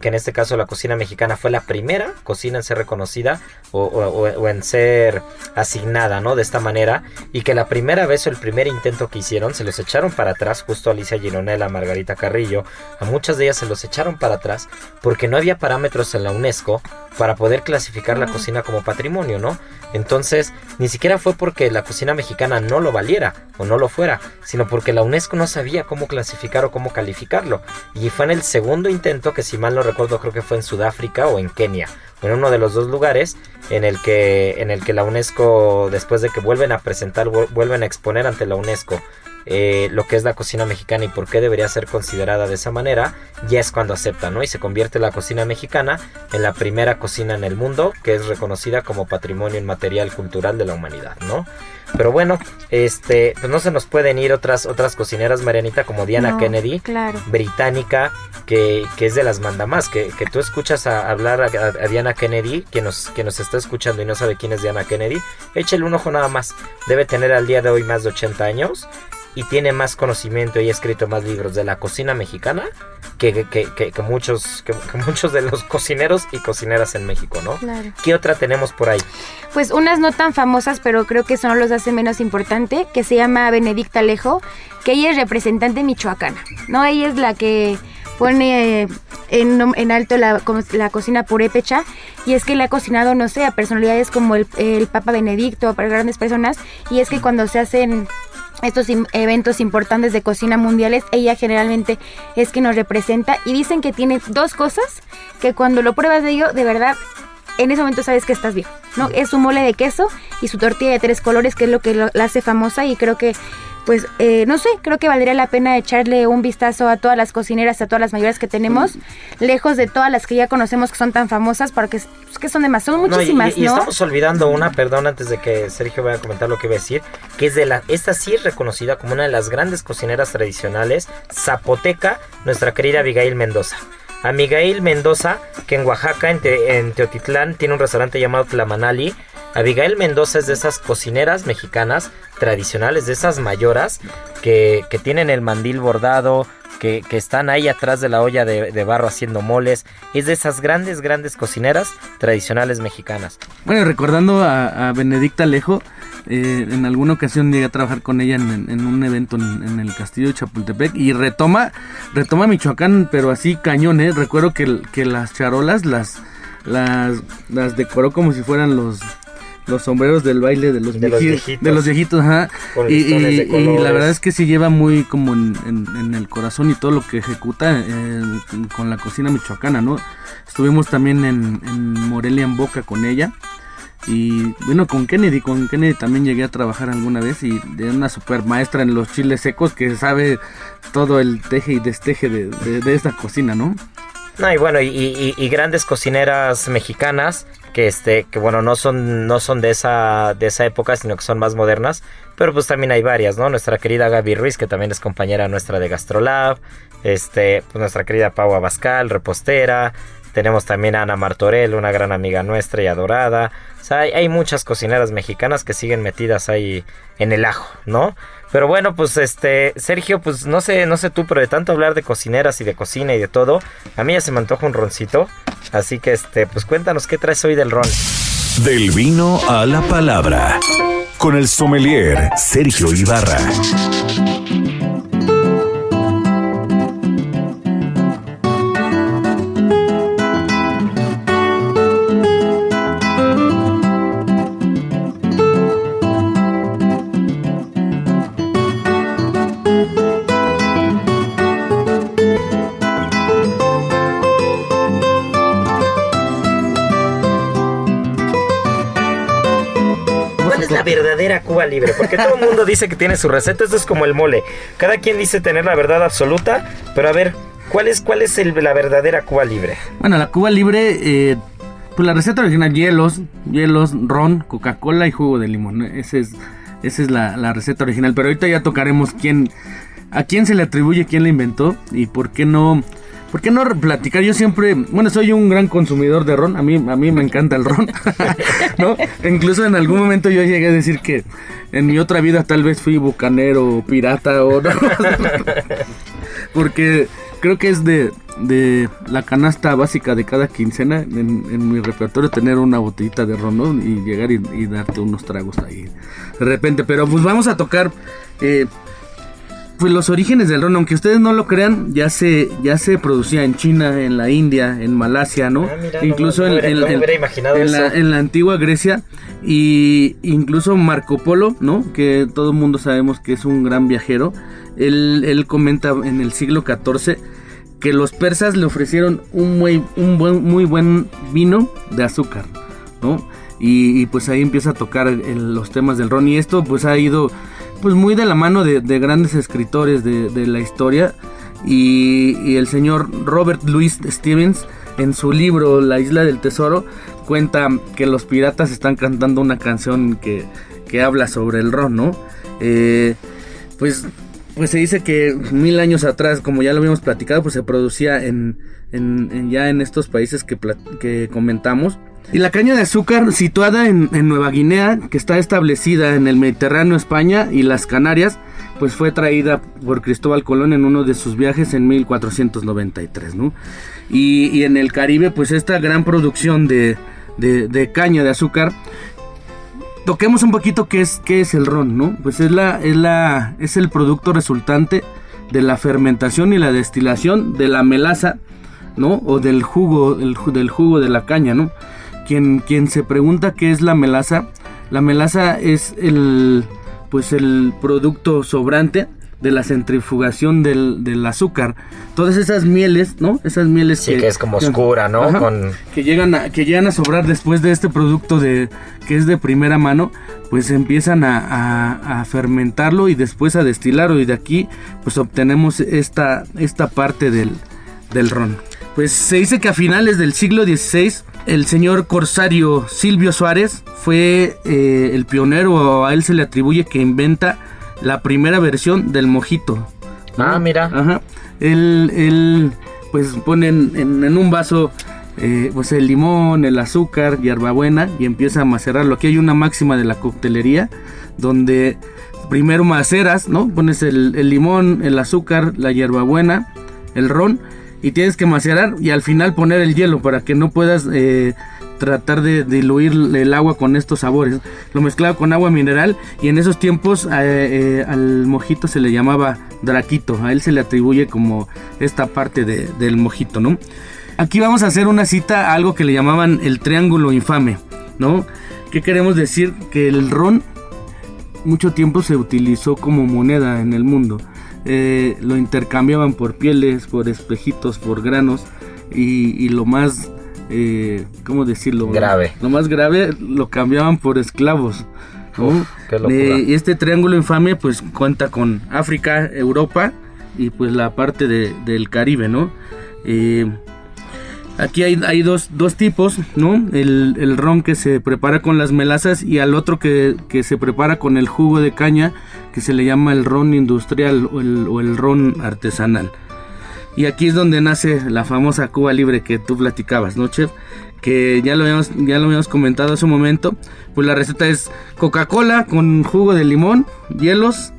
Que en este caso la cocina mexicana fue la primera cocina en ser reconocida o, o- o en ser asignada, ¿no? De esta manera. Y que la primera vez o el primer intento que hicieron se los echaron para atrás, justo a Alicia Gironella, Margarita Carrillo, a muchas de ellas se los echaron para atrás porque no había parámetros en la UNESCO para poder clasificar la cocina como patrimonio, ¿no? Entonces, ni siquiera fue porque la cocina mexicana no lo valiera o no lo fuera, sino porque la UNESCO no sabía cómo clasificar o cómo calificarlo. Y fue en el segundo intento, que si mal no recuerdo creo que fue en Sudáfrica o en Kenia, en uno de los dos lugares, en el que, en el que la UNESCO, después de que vuelven a presentar, vu- vuelven a exponer ante la UNESCO eh, lo que es la cocina mexicana y por qué debería ser considerada de esa manera, ya es cuando acepta, ¿no? Y se convierte la cocina mexicana en la primera cocina en el mundo que es reconocida como patrimonio inmaterial cultural de la humanidad, ¿no? Pero bueno, este, pues no se nos pueden ir otras, otras cocineras, Marianita, como Diana No, Kennedy, Claro. británica, que, que es de las mandamás, que, que tú escuchas a hablar a, a Diana Kennedy, que nos, que nos está escuchando y no sabe quién es Diana Kennedy, échale un ojo nada más. Debe tener al día de hoy más de 80 años y tiene más conocimiento y ha escrito más libros de la cocina mexicana que, que, que- que muchos, que, muchos de los cocineros y cocineras en México, ¿no? Claro. ¿Qué otra tenemos por ahí? Pues unas no tan famosas, pero creo que eso no los hace menos importante, que se llama Benedicta Alejo, que ella es representante michoacana, ¿no? Ella es la que pone en, en alto la, la cocina purépecha y es que le ha cocinado, no sé, a personalidades como el, el Papa Benedicto, para grandes personas, y es que cuando se hacen estos eventos importantes de cocina mundiales, ella generalmente es que nos representa y dicen que tiene dos cosas que cuando lo pruebas de ello, de verdad, en ese momento sabes que estás bien, ¿no? Es su mole de queso y su tortilla de tres colores, que es lo que lo- la hace famosa y creo que, pues, eh, no sé, creo que valdría la pena echarle un vistazo a todas las cocineras, a todas las mayores que tenemos, lejos de todas las que ya conocemos que son tan famosas, porque es- pues, que son demás, son No, y- muchísimas, y, y ¿no? estamos olvidando una, perdón, antes de que Sergio vaya a comentar lo que iba a decir, que es de la, esta sí es reconocida como una de las grandes cocineras tradicionales, zapoteca, nuestra querida Abigail Mendoza. Abigail Mendoza, que en Oaxaca, en, Te- en Teotitlán, tiene un restaurante llamado Tlamanali. Abigail Mendoza es de esas cocineras mexicanas tradicionales, de esas mayoras, que, que tienen el mandil bordado, que, que están ahí atrás de la olla de, barro haciendo moles. Es de esas grandes, grandes cocineras tradicionales mexicanas. Bueno, recordando a, a Benedicta Alejo, eh, en alguna ocasión llegué a trabajar con ella en, un evento en, el castillo de Chapultepec y retoma, retoma Michoacán, pero así cañón, ¿eh? Recuerdo que, que las charolas las, las, las decoró como si fueran los los sombreros del baile de los, De los vieji- viejitos. de los viejitos, ajá. Con Y, y- y la verdad es que sí lleva muy como en, en- en el corazón y todo lo que ejecuta eh, con la cocina michoacana, ¿no? Estuvimos también en, en Morelia en Boca con ella. Y bueno, con Kennedy, con Kennedy también llegué a trabajar alguna vez y de una super maestra en los chiles secos que sabe todo el teje y desteje de, de- de esta cocina, ¿no? No, y bueno, y, grandes cocineras mexicanas que este, que bueno, no son, no son de esa, de esa época, sino que son más modernas, pero pues también hay varias, ¿no? Nuestra querida Gaby Ruiz, que también es compañera nuestra de Gastrolab, este, pues nuestra querida Pau Abascal, repostera, tenemos también a Ana Martorell, una gran amiga nuestra y adorada. O sea, hay muchas cocineras mexicanas que siguen metidas ahí en el ajo, ¿no? Pero bueno, pues este, Sergio, pues no sé, no sé tú, pero de tanto hablar de cocineras y de cocina y de todo, a mí ya se me antoja un roncito. Así que este, pues cuéntanos qué traes hoy del ron. Del vino a la palabra. Con el sommelier Sergio Ibarra. Libre? Porque todo el mundo dice que tiene su receta, esto es como el mole. Cada quien dice tener la verdad absoluta, pero a ver, ¿cuál es, cuál es el- la verdadera Cuba libre? Bueno, la Cuba Libre, eh, pues la receta original, hielos, hielos, ron, Coca-Cola y jugo de limón. Esa es, esa es la, la receta original. Pero ahorita ya tocaremos quién, a quién se le atribuye, quién la inventó y por qué no... ¿Por qué no platicar? Yo siempre, bueno, soy un gran consumidor de ron, a mí, a mí me encanta el ron, ¿no? Incluso en algún momento yo llegué a decir que en mi otra vida tal vez fui bucanero, pirata o no. Porque creo que es de, de la canasta básica de cada quincena en, mi repertorio tener una botellita de ron ¿no? y llegar y, y darte unos tragos ahí de repente. Pero pues vamos a tocar eh, pues los orígenes del ron, aunque ustedes no lo crean, ya se ya se producía en China, en la India, en Malasia, ¿no? Ah, mira, no incluso no en, en- no me en- imaginado en la, en la antigua Grecia y incluso Marco Polo, ¿no? Que todo el mundo sabemos que es un gran viajero. Él, él comenta en el siglo XIV que los persas le ofrecieron un muy, un buen, muy buen vino de azúcar, ¿no? Y, y, pues ahí empieza a tocar el- los temas del ron y esto pues ha ido pues muy de la mano de, de grandes escritores de, la historia y, y el señor Robert Louis Stevens en su libro La isla del tesoro cuenta que los piratas están cantando una canción que, que habla sobre el ron, ¿no? Eh, pues, pues se dice que mil años atrás, como ya lo habíamos platicado, pues se producía en, en- ya en estos países que, que comentamos. Y la caña de azúcar situada en, en Nueva Guinea, que está establecida en el Mediterráneo, España y las Canarias, pues fue traída por Cristóbal Colón en uno de sus viajes en 1493, ¿no? Y, y en el Caribe, pues esta gran producción de, de- caña de azúcar toquemos un poquito qué es, qué es el ron, ¿no? Pues es la, es la, es el producto resultante de la fermentación y la destilación de la melaza, ¿no? O del jugo, el del jugo de la caña, ¿no? Quien, quien se pregunta qué es la melaza, la melaza es el, pues el producto sobrante de la centrifugación del, del azúcar. Todas esas mieles, ¿no? Esas mieles Sí, que es como oscura, ¿no? Ajá. Con- que llegan a, que llegan a sobrar después de este producto de que es de primera mano, pues empiezan a, a- a fermentarlo y después a destilarlo y de aquí pues obtenemos esta, esta parte del, del ron. Pues se dice que a finales del siglo XVI el señor corsario Silvio Suárez fue eh, el pionero, a él se le atribuye que inventa la primera versión del mojito. Ah, mira. Ajá. Él, él, pues pone en, en- en un vaso eh, pues el limón, el azúcar, hierbabuena y empieza a macerarlo. Aquí hay una máxima de la coctelería donde primero maceras, ¿no? Pones el, el limón, el azúcar, la hierbabuena, el ron y tienes que macerar y al final poner el hielo para que no puedas eh, tratar de diluir el agua con estos sabores. Lo mezclaba con agua mineral y en esos tiempos eh, eh, al mojito se le llamaba draquito. A él se le atribuye como esta parte de- del mojito, ¿no? Aquí vamos a hacer una cita a algo que le llamaban el triángulo infame, ¿no? ¿Qué queremos decir? Que el ron mucho tiempo se utilizó como moneda en el mundo. Eh, lo intercambiaban por pieles, por espejitos, por granos y, y lo más, eh, ¿cómo decirlo? Grave. Lo más grave lo cambiaban por esclavos. ¿no? Uf, qué locura. Eh, y este triángulo infame pues cuenta con África, Europa y pues la parte de- del Caribe, ¿no? Aquí hay, dos, tipos, ¿no? El, ron que se prepara con las melazas y al otro que, que se prepara con el jugo de caña, que se le llama el ron industrial o el, o el ron artesanal. Y aquí es donde nace la famosa Cuba Libre que tú platicabas, ¿no, chef? Que ya lo habíamos, ya lo habíamos comentado hace un momento. Pues la receta es Coca-Cola con jugo de limón, hielos.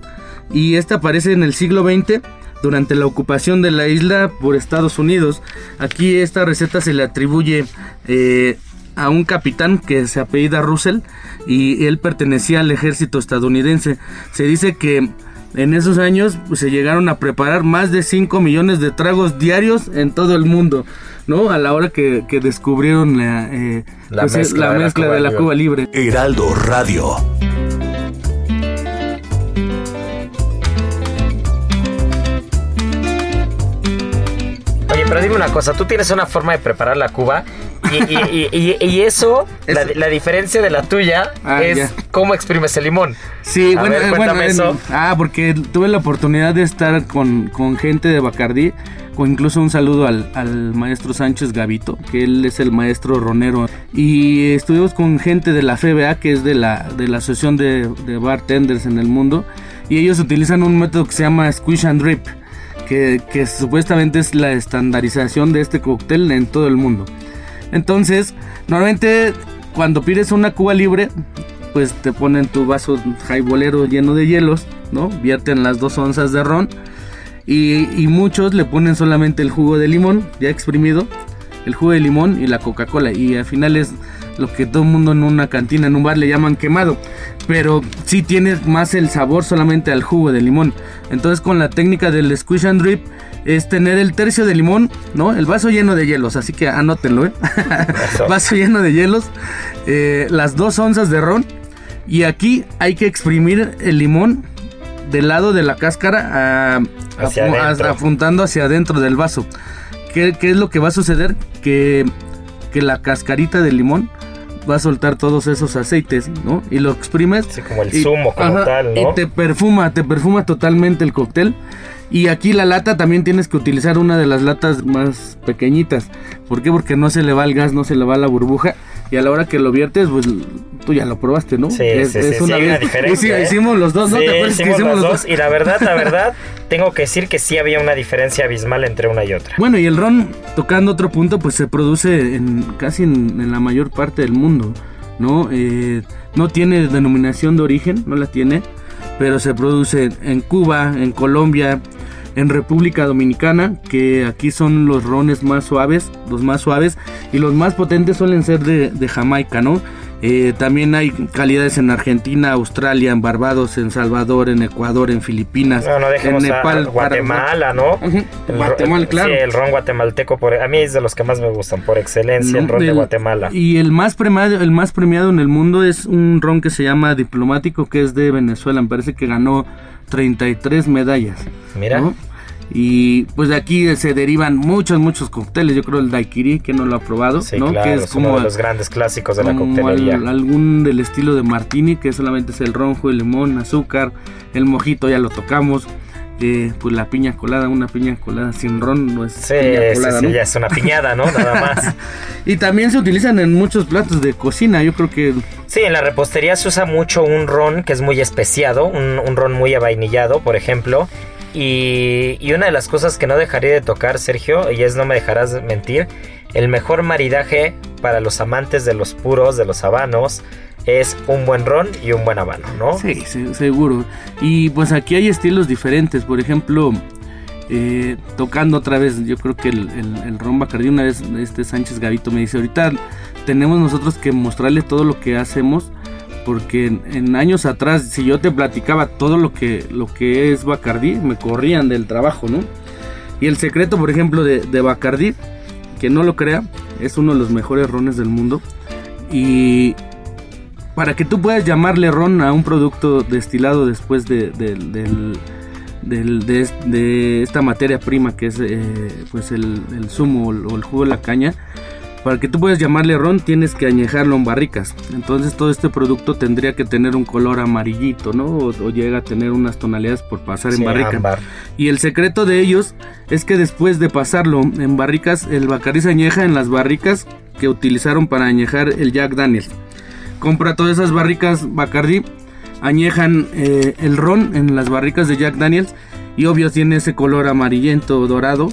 Y esta aparece en el siglo XX durante la ocupación de la isla por Estados Unidos. Aquí esta receta se le atribuye eh, a un capitán que se apellida Russell y él pertenecía al ejército estadounidense. Se dice que en esos años pues, se llegaron a preparar más de 5 millones de tragos diarios en todo el mundo, ¿no? A la hora que, que descubrieron la, eh, La pues, mezcla la de la mezcla Cuba de la Libre. Cuba Libre. Heraldo Radio. Pero dime una cosa, tú tienes una forma de preparar la cuba y, y- y- y- y eso, la, la diferencia de la tuya Ah, es ya. cómo exprimes el limón. Sí, A bueno, ver, eh, cuéntame bueno, eso. en- ah, porque tuve la oportunidad de estar con, con gente de Bacardí, o incluso un saludo al, al maestro Sánchez Gavito, que él es el maestro ronero, y estuvimos con gente de la FBA, que es de la, de la Asociación de, de Bartenders en el mundo, y ellos utilizan un método que se llama Squish and Drip, que, supuestamente es la estandarización de este cóctel en todo el mundo. Entonces, normalmente cuando pides una cuba libre, pues te ponen tu vaso jaibolero lleno de hielos, ¿no? Vierten las dos onzas de ron Y, y muchos le ponen solamente el jugo de limón, ya exprimido, el jugo de limón y la Coca-Cola. Y al final es lo que todo el mundo en una cantina, en un bar le llaman quemado. Pero sí tiene más el sabor solamente al jugo de limón. Entonces con la técnica del squish and drip es tener el tercio de limón, ¿no? El vaso lleno de hielos, así que anótenlo, ¿eh? vaso lleno de hielos, eh, las dos onzas de ron. Y aquí hay que exprimir el limón del lado de la cáscara a, Hacia a- apuntando hacia adentro del vaso. ¿Qué, qué es lo que va a suceder? Que, que la cascarita del limón va a soltar todos esos aceites, ¿no? Y lo exprimes. Sí, como el zumo como ajá, tal, ¿no? Y te perfuma, te perfuma totalmente el cóctel. Y aquí la lata también tienes que utilizar una de las latas más pequeñitas. ¿Por qué? Porque no se le va el gas, no se le va la burbuja. Y a la hora que lo viertes, pues tú ya lo probaste, ¿no? Sí, Es- sí, es sí, sí, una vez- diferencia. ¿eh? hicimos los dos, ¿no? Sí, ¿Te acuerdas que hicimos los dos. Y la verdad, la verdad, tengo que decir que sí había una diferencia abismal entre una y otra. Bueno, y el ron, tocando otro punto, pues se produce en casi en, en la mayor parte del mundo, ¿no? Eh, no tiene denominación de origen, no la tiene, pero se produce en Cuba, en Colombia, en República Dominicana, que aquí son los rones más suaves, los más suaves, y los más potentes suelen ser de, de Jamaica, ¿no? Eh, también hay calidades en Argentina, Australia, en Barbados, en Salvador, en Ecuador, en Filipinas, No, no dejemos en Nepal, a Guatemala, ¿no? El ro- Guatemala, claro. Sí, el ron guatemalteco, por, a mí es de los que más me gustan, por excelencia, el ron de Guatemala. Y el más premiado, el más premiado en el mundo es un ron que se llama diplomático, que es de Venezuela. Me parece que ganó 33 medallas. Mira. ¿no? Y pues de aquí se derivan muchos, muchos cócteles. Yo creo el daiquiri, que no lo ha probado, Sí, ¿no? claro, que es, es uno como, de los grandes clásicos de la como coctelería. al- algún del estilo de martini, que solamente es el ronjo, el limón, azúcar, el mojito, ya lo tocamos. Eh, pues la piña colada, una piña colada sin ron no es Sí, piña colada, sí, ¿no? ya es una piñada, ¿no? Nada más. Y también se utilizan en muchos platos de cocina. Yo creo que Sí, en la repostería se usa mucho un ron que es muy especiado, un, un ron muy avainillado, por ejemplo. Y, y una de las cosas que no dejaré de tocar, Sergio, y es no me dejarás mentir, el mejor maridaje para los amantes de los puros, de los habanos, es un buen ron y un buen habano, ¿no? Sí, se- seguro. Y pues aquí hay estilos diferentes. Por ejemplo, eh, tocando otra vez, yo creo que el, el, ron Bacardí, una vez este Sánchez Gavito me dice, ahorita tenemos nosotros que mostrarle todo lo que hacemos. Porque en, en años atrás, si yo te platicaba todo lo que, lo que es Bacardí, me corrían del trabajo, ¿no? Y el secreto, por ejemplo, de, de Bacardí, que no lo crea, es uno de los mejores rones del mundo. Y para que tú puedas llamarle ron a un producto destilado después de, de, es- de esta materia prima que es eh, pues el, el zumo o el- o el jugo de la caña, para que tú puedas llamarle ron tienes que añejarlo en barricas. Entonces todo este producto tendría que tener un color amarillito, ¿no? O, o llega a tener unas tonalidades por pasar Sí, en barrica. ámbar. Y el secreto de ellos es que después de pasarlo en barricas, el Bacardí se añeja en las barricas que utilizaron para añejar el Jack Daniels. Compra todas esas barricas Bacardí, añejan eh, el ron en las barricas de Jack Daniels y obvio tiene ese color amarillento dorado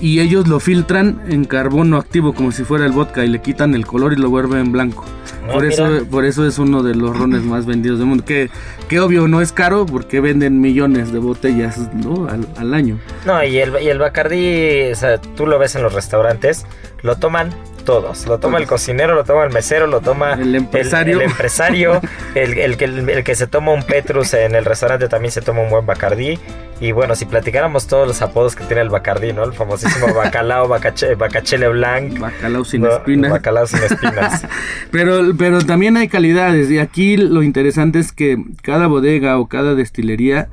y ellos lo filtran en carbono activo como si fuera el vodka y le quitan el color y lo vuelven blanco. Ah, por eso mira. por eso es uno de los rones más vendidos del mundo. Que, que obvio no es caro porque venden millones de botellas ¿no? al, al año. No, y el, y el Bacardí, o sea, tú lo ves en los restaurantes, lo toman todos. Lo toma el cocinero, lo toma el mesero, lo toma El empresario. el, empresario, el, el que, el que se toma un Petrus en el restaurante también se toma un buen Bacardí. Y bueno, si platicáramos todos los apodos que tiene el Bacardí, ¿no? El famosísimo Bacalao, Bacache, Bacachele Blanc. Bacalao sin no, espinas. Bacalao sin espinas. Pero, pero también hay calidades y aquí lo interesante es que cada bodega o cada destilería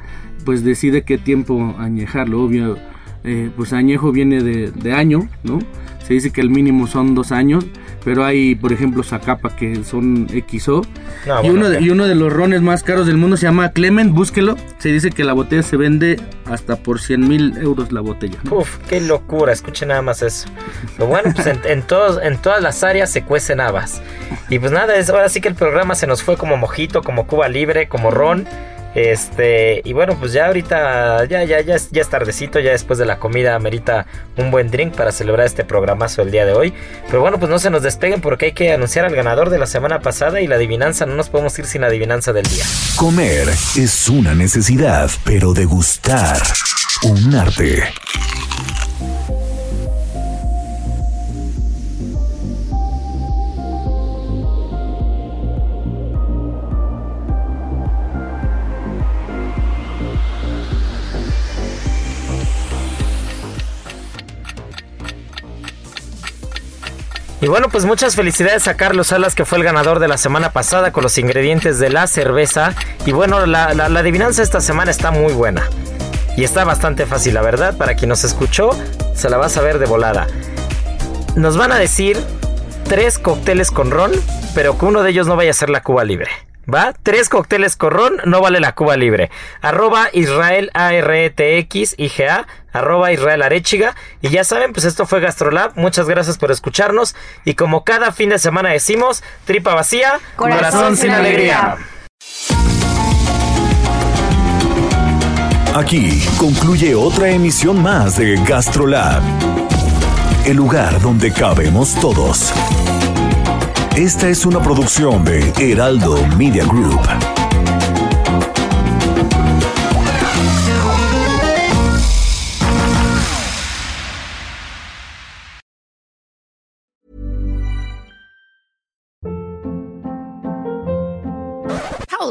pues decide qué tiempo añejarlo. Obvio, eh, pues añejo viene de, de año, ¿no? Se dice que el mínimo son dos años, pero hay, por ejemplo, Zacapa que son XO. No, y, bueno, uno de, y uno de los rones más caros del mundo se llama Clement, búsquelo. Se dice que la botella se vende hasta por 100 mil euros la botella. ¿no? Uf, qué locura, escuchen nada más eso. Pero bueno, pues en, en todos, en todas las áreas se cuecen habas. Y pues nada, es, ahora sí que el programa se nos fue como mojito, como Cuba Libre, como ron. Este, y bueno, pues ya ahorita, ya, ya, ya, es- ya tardecito, ya después de la comida amerita un buen drink para celebrar este programazo el día de hoy. Pero bueno, pues no se nos despeguen porque hay que anunciar al ganador de la semana pasada y la adivinanza, no nos podemos ir sin la adivinanza del día. Comer es una necesidad, pero degustar un arte. Y bueno, pues muchas felicidades a Carlos Salas, que fue el ganador de la semana pasada con los ingredientes de la cerveza. Y bueno, la, la, adivinanza esta semana está muy buena. Y está bastante fácil, la verdad. Para quien nos escuchó, se la va a saber de volada. Nos van a decir tres cócteles con ron, pero que uno de ellos no vaya a ser la Cuba Libre. ¿Va? Tres cócteles con ron, no vale la Cuba Libre. Arroba Israel ARETX IGA, arroba Israel Arechiga. Y ya saben, pues esto fue Gastrolab. Muchas gracias por escucharnos. Y como cada fin de semana decimos, tripa vacía, Corazón corazón, sin sin alegría. Aquí concluye otra emisión más de Gastrolab, el lugar donde cabemos todos. Esta es una producción de Heraldo Media Group.